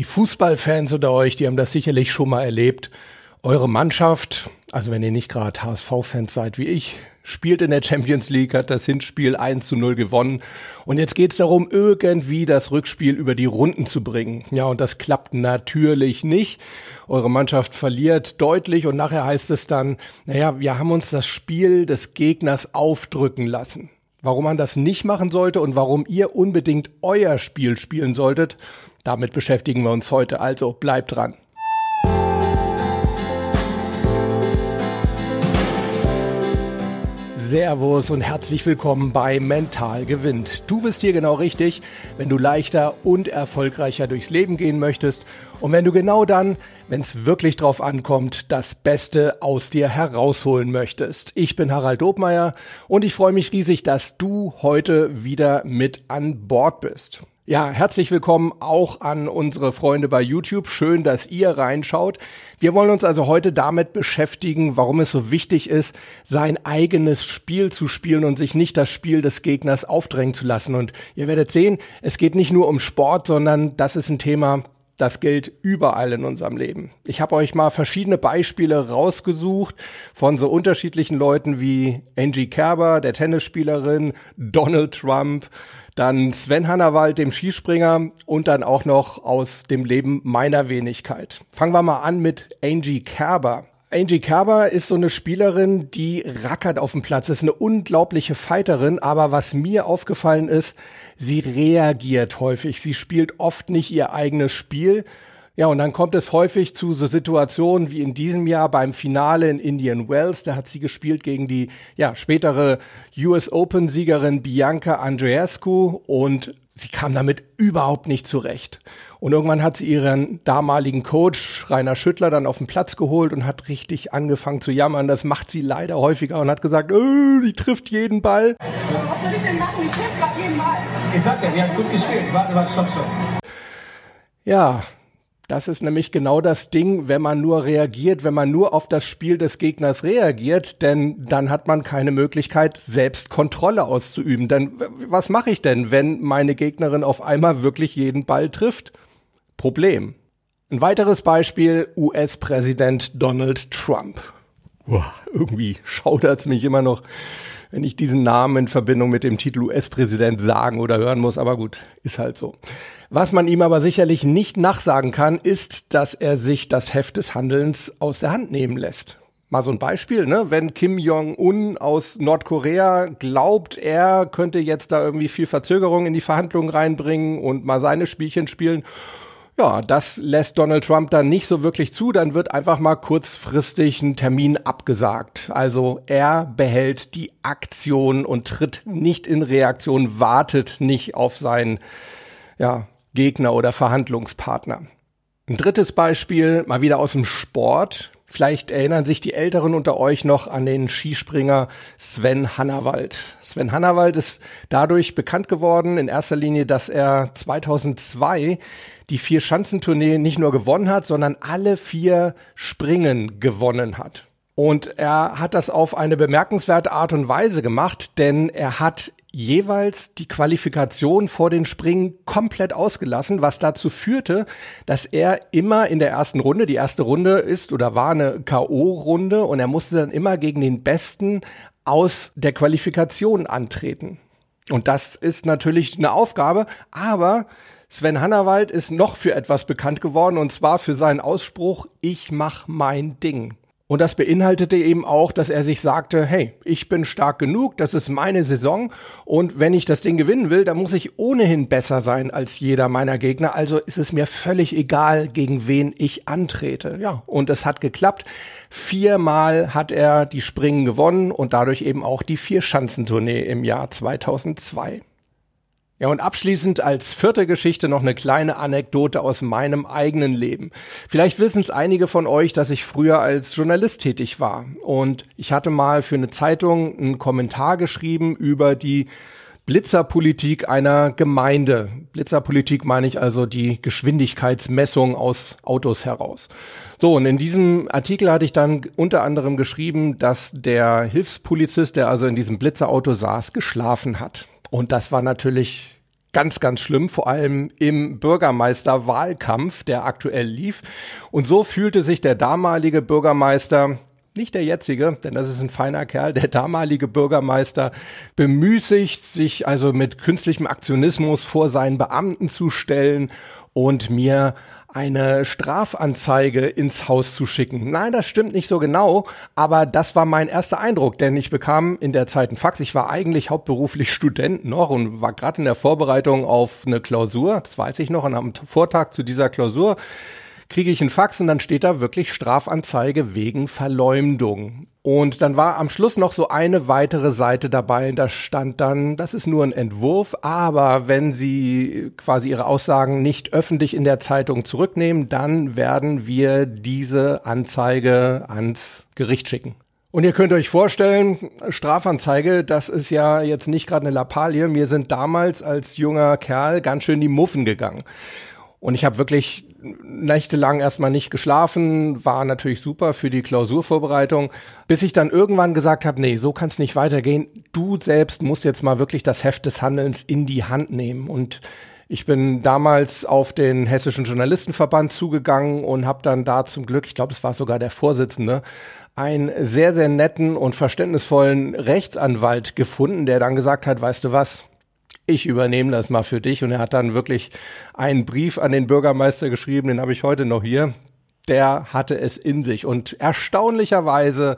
Die Fußballfans unter euch, die haben das sicherlich schon mal erlebt. Eure Mannschaft, also wenn ihr nicht gerade HSV-Fans seid wie ich, spielt in der Champions League, hat das Hinspiel 1 zu 0 gewonnen. Und jetzt geht's darum, irgendwie das Rückspiel über die Runden zu bringen. Ja, und das klappt natürlich nicht. Eure Mannschaft verliert deutlich und nachher heißt es dann, naja, wir haben uns das Spiel des Gegners aufdrücken lassen. Warum man das nicht machen sollte und warum ihr unbedingt euer Spiel spielen solltet, damit beschäftigen wir uns heute. Also bleibt dran. Servus und herzlich willkommen bei Mental gewinnt. Du bist hier genau richtig, wenn du leichter und erfolgreicher durchs Leben gehen möchtest und wenn du genau dann, wenn es wirklich drauf ankommt, das Beste aus dir herausholen möchtest. Ich bin Harald Dobmeier und ich freue mich riesig, dass du heute wieder mit an Bord bist. Ja, herzlich willkommen auch an unsere Freunde bei YouTube. Schön, dass ihr reinschaut. Wir wollen uns also heute damit beschäftigen, warum es so wichtig ist, sein eigenes Spiel zu spielen und sich nicht das Spiel des Gegners aufdrängen zu lassen. Und ihr werdet sehen, es geht nicht nur um Sport, sondern das ist ein Thema, das gilt überall in unserem Leben. Ich habe euch mal verschiedene Beispiele rausgesucht von so unterschiedlichen Leuten wie Angie Kerber, der Tennisspielerin, Donald Trump, dann Sven Hannawald, dem Skispringer und dann auch noch aus dem Leben meiner Wenigkeit. Fangen wir mal an mit Angie Kerber. Angie Kerber ist so eine Spielerin, die rackert auf dem Platz, ist eine unglaubliche Fighterin, aber was mir aufgefallen ist, sie reagiert häufig. Sie spielt oft nicht ihr eigenes Spiel, ja, und dann kommt es häufig zu so Situationen wie in diesem Jahr beim Finale in Indian Wells. Da hat sie gespielt gegen die ja, spätere US Open Siegerin Bianca Andreescu und sie kam damit überhaupt nicht zurecht. Und irgendwann hat sie ihren damaligen Coach Rainer Schüttler dann auf den Platz geholt und hat richtig angefangen zu jammern. Das macht sie leider häufiger und hat gesagt, oh, die trifft jeden Ball. Was soll ich denn machen? Die trifft gerade jeden Ball. Ich sag ja, die hat gut gespielt. Warte, warte, stopp, stopp. Ja, das ist nämlich genau das Ding, wenn man nur reagiert, wenn man nur auf das Spiel des Gegners reagiert, denn dann hat man keine Möglichkeit, selbst Kontrolle auszuüben. Denn was mache ich denn, wenn meine Gegnerin auf einmal wirklich jeden Ball trifft? Problem. Ein weiteres Beispiel, US-Präsident Donald Trump. Uah, irgendwie schaudert's mich immer noch, wenn ich diesen Namen in Verbindung mit dem Titel US-Präsident sagen oder hören muss, aber gut, ist halt so. Was man ihm aber sicherlich nicht nachsagen kann, ist, dass er sich das Heft des Handelns aus der Hand nehmen lässt. Mal so ein Beispiel, ne? Wenn Kim Jong-un aus Nordkorea glaubt, er könnte jetzt da irgendwie viel Verzögerung in die Verhandlungen reinbringen und mal seine Spielchen spielen. Ja, das lässt Donald Trump dann nicht so wirklich zu. Dann wird einfach mal kurzfristig ein Termin abgesagt. Also er behält die Aktion und tritt nicht in Reaktion, wartet nicht auf sein, ja, Gegner oder Verhandlungspartner. Ein drittes Beispiel, mal wieder aus dem Sport. Vielleicht erinnern sich die Älteren unter euch noch an den Skispringer Sven Hannawald. Sven Hannawald ist dadurch bekannt geworden, in erster Linie, dass er 2002 die vier Schanzentournee nicht nur gewonnen hat, sondern alle vier Springen gewonnen hat. Und er hat das auf eine bemerkenswerte Art und Weise gemacht, denn er hat jeweils die Qualifikation vor den Springen komplett ausgelassen, was dazu führte, dass er immer in der ersten Runde, die erste Runde ist oder war eine KO-Runde und er musste dann immer gegen den Besten aus der Qualifikation antreten. Und das ist natürlich eine Aufgabe, aber Sven Hannawald ist noch für etwas bekannt geworden und zwar für seinen Ausspruch, ich mach mein Ding. Und das beinhaltete eben auch, dass er sich sagte, hey, ich bin stark genug, das ist meine Saison und wenn ich das Ding gewinnen will, dann muss ich ohnehin besser sein als jeder meiner Gegner. Also ist es mir völlig egal, gegen wen ich antrete. Ja, und es hat geklappt. Viermal hat er die Springen gewonnen und dadurch eben auch die Vier-Schanzentournee im Jahr 2002. Ja, und abschließend als vierte Geschichte noch eine kleine Anekdote aus meinem eigenen Leben. Vielleicht wissen es einige von euch, dass ich früher als Journalist tätig war. Und ich hatte mal für eine Zeitung einen Kommentar geschrieben über die Blitzerpolitik einer Gemeinde. Blitzerpolitik meine ich also die Geschwindigkeitsmessung aus Autos heraus. So, und in diesem Artikel hatte ich dann unter anderem geschrieben, dass der Hilfspolizist, der also in diesem Blitzerauto saß, geschlafen hat. Und das war natürlich ganz, ganz schlimm, vor allem im Bürgermeisterwahlkampf, der aktuell lief. Und so fühlte sich der damalige Bürgermeister nicht der jetzige, denn das ist ein feiner Kerl, der damalige Bürgermeister bemüßigt, sich also mit künstlichem Aktionismus vor seinen Beamten zu stellen und mir eine Strafanzeige ins Haus zu schicken. Nein, das stimmt nicht so genau, aber das war mein erster Eindruck, denn ich bekam in der Zeit einen Fax. Ich war eigentlich hauptberuflich Student noch und war gerade in der Vorbereitung auf eine Klausur, das weiß ich noch, und am Vortag zu dieser Klausur kriege ich einen Fax und dann steht da wirklich Strafanzeige wegen Verleumdung. Und dann war am Schluss noch so eine weitere Seite dabei. Da stand dann, das ist nur ein Entwurf, aber wenn Sie quasi Ihre Aussagen nicht öffentlich in der Zeitung zurücknehmen, dann werden wir diese Anzeige ans Gericht schicken. Und ihr könnt euch vorstellen, Strafanzeige, das ist ja jetzt nicht gerade eine Lappalie. Mir sind damals als junger Kerl ganz schön die Muffen gegangen. Und ich habe wirklich nächtelang erstmal nicht geschlafen, war natürlich super für die Klausurvorbereitung, bis ich dann irgendwann gesagt habe, nee, so kann es nicht weitergehen. Du selbst musst jetzt mal wirklich das Heft des Handelns in die Hand nehmen. Und ich bin damals auf den Hessischen Journalistenverband zugegangen und habe dann da zum Glück, ich glaube, es war sogar der Vorsitzende, einen sehr, sehr netten und verständnisvollen Rechtsanwalt gefunden, der dann gesagt hat, weißt du was, ich übernehme das mal für dich. Und er hat dann wirklich einen Brief an den Bürgermeister geschrieben, den habe ich heute noch hier. Der hatte es in sich. Und erstaunlicherweise,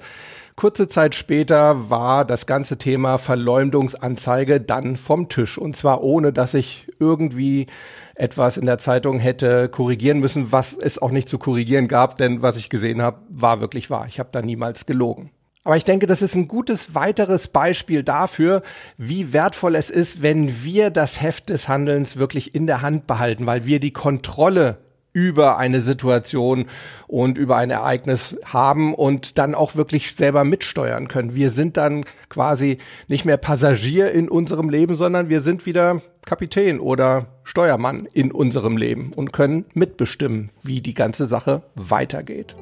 kurze Zeit später, war das ganze Thema Verleumdungsanzeige dann vom Tisch. Und zwar ohne, dass ich irgendwie etwas in der Zeitung hätte korrigieren müssen, was es auch nicht zu korrigieren gab, denn was ich gesehen habe, war wirklich wahr. Ich habe da niemals gelogen. Aber ich denke, das ist ein gutes weiteres Beispiel dafür, wie wertvoll es ist, wenn wir das Heft des Handelns wirklich in der Hand behalten, weil wir die Kontrolle über eine Situation und über ein Ereignis haben und dann auch wirklich selber mitsteuern können. Wir sind dann quasi nicht mehr Passagier in unserem Leben, sondern wir sind wieder Kapitän oder Steuermann in unserem Leben und können mitbestimmen, wie die ganze Sache weitergeht.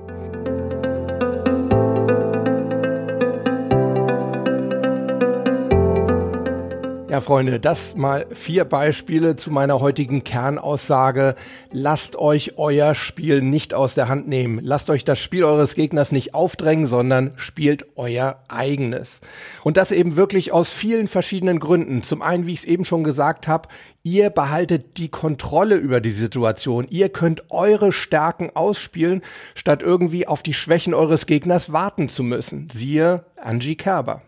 Ja, Freunde, das mal vier Beispiele zu meiner heutigen Kernaussage. Lasst euch euer Spiel nicht aus der Hand nehmen. Lasst euch das Spiel eures Gegners nicht aufdrängen, sondern spielt euer eigenes. Und das eben wirklich aus vielen verschiedenen Gründen. Zum einen, wie ich es eben schon gesagt habe, ihr behaltet die Kontrolle über die Situation. Ihr könnt eure Stärken ausspielen, statt irgendwie auf die Schwächen eures Gegners warten zu müssen. Siehe Angie Kerber.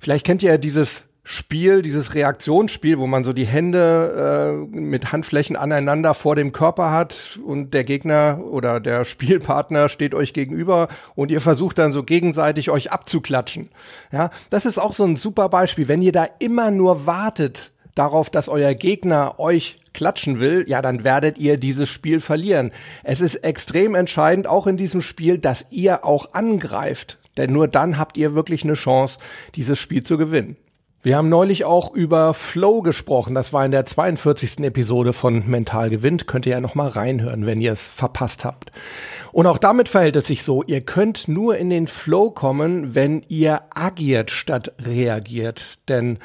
Vielleicht kennt ihr ja dieses Spiel, dieses Reaktionsspiel, wo man so die Hände äh, mit Handflächen aneinander vor dem Körper hat und der Gegner oder der Spielpartner steht euch gegenüber und ihr versucht dann so gegenseitig euch abzuklatschen. Ja, das ist auch so ein super Beispiel. Wenn ihr da immer nur wartet darauf, dass euer Gegner euch klatschen will, ja, dann werdet ihr dieses Spiel verlieren. Es ist extrem entscheidend, auch in diesem Spiel, dass ihr auch angreift. Denn nur dann habt ihr wirklich eine Chance, dieses Spiel zu gewinnen. Wir haben neulich auch über Flow gesprochen. Das war in der 42. Episode von Mental gewinnt. Könnt ihr ja noch mal reinhören, wenn ihr es verpasst habt. Und auch damit verhält es sich so. Ihr könnt nur in den Flow kommen, wenn ihr agiert statt reagiert. Denn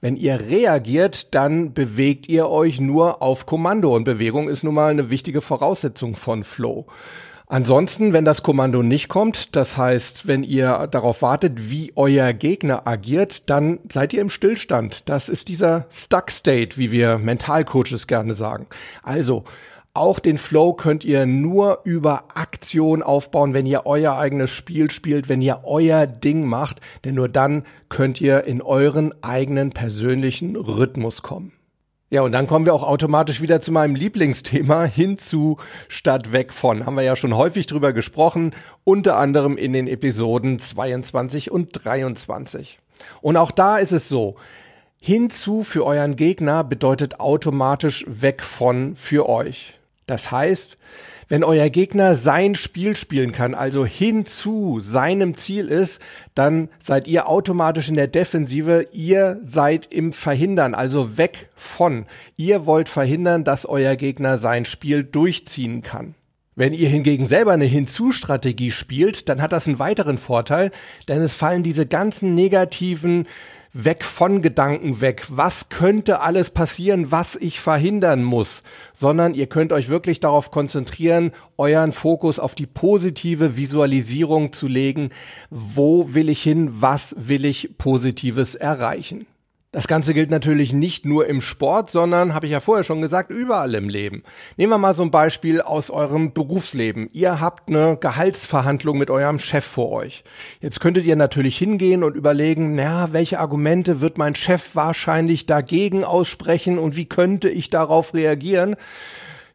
wenn ihr reagiert, dann bewegt ihr euch nur auf Kommando. Und Bewegung ist nun mal eine wichtige Voraussetzung von Flow. Ansonsten, wenn das Kommando nicht kommt, das heißt, wenn ihr darauf wartet, wie euer Gegner agiert, dann seid ihr im Stillstand. Das ist dieser Stuck State, wie wir Mentalcoaches gerne sagen. Also, auch den Flow könnt ihr nur über Aktion aufbauen, wenn ihr euer eigenes Spiel spielt, wenn ihr euer Ding macht, denn nur dann könnt ihr in euren eigenen persönlichen Rhythmus kommen. Ja, und dann kommen wir auch automatisch wieder zu meinem Lieblingsthema hinzu statt weg von. Haben wir ja schon häufig drüber gesprochen, unter anderem in den Episoden 22 und 23. Und auch da ist es so, hinzu für euren Gegner bedeutet automatisch weg von für euch. Das heißt, wenn euer Gegner sein Spiel spielen kann, also hin zu seinem Ziel ist, dann seid ihr automatisch in der Defensive. Ihr seid im Verhindern, also weg von. Ihr wollt verhindern, dass euer Gegner sein Spiel durchziehen kann. Wenn ihr hingegen selber eine Hinzu-Strategie spielt, dann hat das einen weiteren Vorteil, denn es fallen diese ganzen negativen weg von Gedanken weg, was könnte alles passieren, was ich verhindern muss, sondern ihr könnt euch wirklich darauf konzentrieren, euren Fokus auf die positive Visualisierung zu legen, wo will ich hin, was will ich positives erreichen. Das Ganze gilt natürlich nicht nur im Sport, sondern, habe ich ja vorher schon gesagt, überall im Leben. Nehmen wir mal so ein Beispiel aus eurem Berufsleben. Ihr habt eine Gehaltsverhandlung mit eurem Chef vor euch. Jetzt könntet ihr natürlich hingehen und überlegen, na, welche Argumente wird mein Chef wahrscheinlich dagegen aussprechen und wie könnte ich darauf reagieren?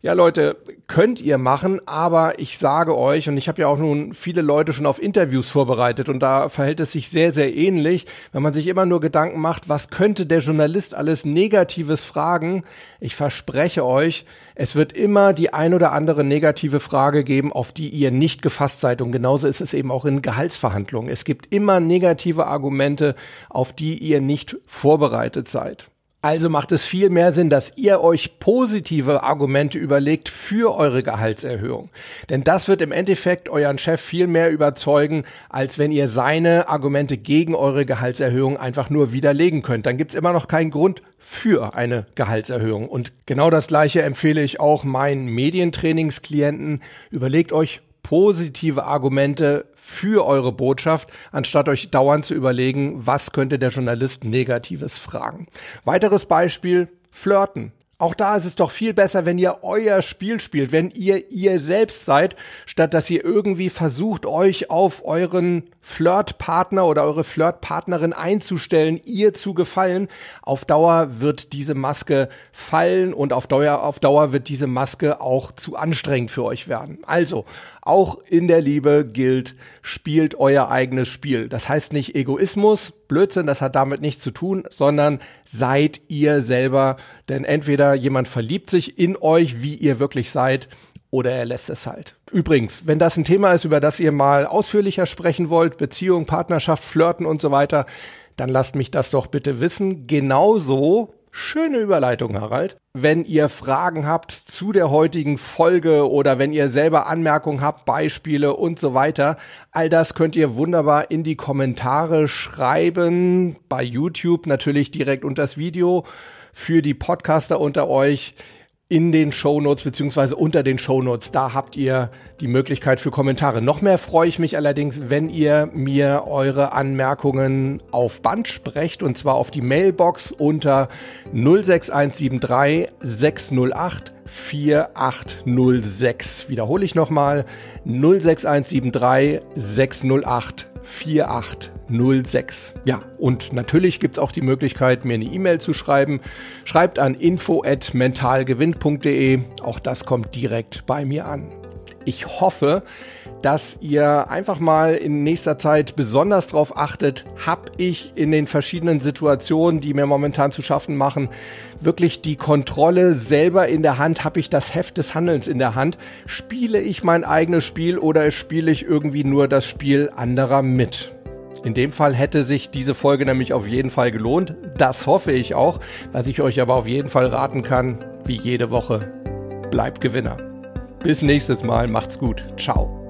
Ja, Leute, könnt ihr machen, aber ich sage euch, und ich habe ja auch nun viele Leute schon auf Interviews vorbereitet und da verhält es sich sehr, sehr ähnlich, wenn man sich immer nur Gedanken macht, was könnte der Journalist alles Negatives fragen. Ich verspreche euch, es wird immer die ein oder andere negative Frage geben, auf die ihr nicht gefasst seid. Und genauso ist es eben auch in Gehaltsverhandlungen. Es gibt immer negative Argumente, auf die ihr nicht vorbereitet seid. Also macht es viel mehr Sinn, dass ihr euch positive Argumente überlegt für eure Gehaltserhöhung. Denn das wird im Endeffekt euren Chef viel mehr überzeugen, als wenn ihr seine Argumente gegen eure Gehaltserhöhung einfach nur widerlegen könnt. Dann gibt's immer noch keinen Grund für eine Gehaltserhöhung. Und genau das Gleiche empfehle ich auch meinen Medientrainingsklienten. Überlegt euch positive Argumente für eure Botschaft, anstatt euch dauernd zu überlegen, was könnte der Journalist Negatives fragen. Weiteres Beispiel, Flirten. Auch da ist es doch viel besser, wenn ihr euer Spiel spielt, wenn ihr ihr selbst seid, statt dass ihr irgendwie versucht, euch auf euren Flirtpartner oder eure Flirtpartnerin einzustellen, ihr zu gefallen. Auf Dauer wird diese Maske fallen und auf Dauer, auf Dauer wird diese Maske auch zu anstrengend für euch werden. Also, auch in der Liebe gilt, spielt euer eigenes Spiel. Das heißt nicht Egoismus, Blödsinn, das hat damit nichts zu tun, sondern seid ihr selber. Denn entweder jemand verliebt sich in euch, wie ihr wirklich seid, oder er lässt es halt. Übrigens, wenn das ein Thema ist, über das ihr mal ausführlicher sprechen wollt, Beziehung, Partnerschaft, Flirten und so weiter, dann lasst mich das doch bitte wissen. Genauso Schöne Überleitung, Harald. Wenn ihr Fragen habt zu der heutigen Folge oder wenn ihr selber Anmerkungen habt, Beispiele und so weiter, all das könnt ihr wunderbar in die Kommentare schreiben. Bei YouTube natürlich direkt unter das Video. Für die Podcaster unter euch in den Shownotes beziehungsweise unter den Shownotes. Da habt ihr die Möglichkeit für Kommentare. Noch mehr freue ich mich allerdings, wenn ihr mir eure Anmerkungen auf Band sprecht und zwar auf die Mailbox unter 06173 608 4806. Wiederhole ich nochmal 06173 608 4806. Ja, und natürlich gibt's auch die Möglichkeit, mir eine E-Mail zu schreiben. Schreibt an info@mentalgewinn.de. Auch das kommt direkt bei mir an. Ich hoffe, dass ihr einfach mal in nächster Zeit besonders darauf achtet, habe ich in den verschiedenen Situationen, die mir momentan zu schaffen machen, wirklich die Kontrolle selber in der Hand, habe ich das Heft des Handelns in der Hand, spiele ich mein eigenes Spiel oder spiele ich irgendwie nur das Spiel anderer mit? In dem Fall hätte sich diese Folge nämlich auf jeden Fall gelohnt. Das hoffe ich auch. Was ich euch aber auf jeden Fall raten kann, wie jede Woche, bleibt Gewinner. Bis nächstes Mal, macht's gut. Ciao.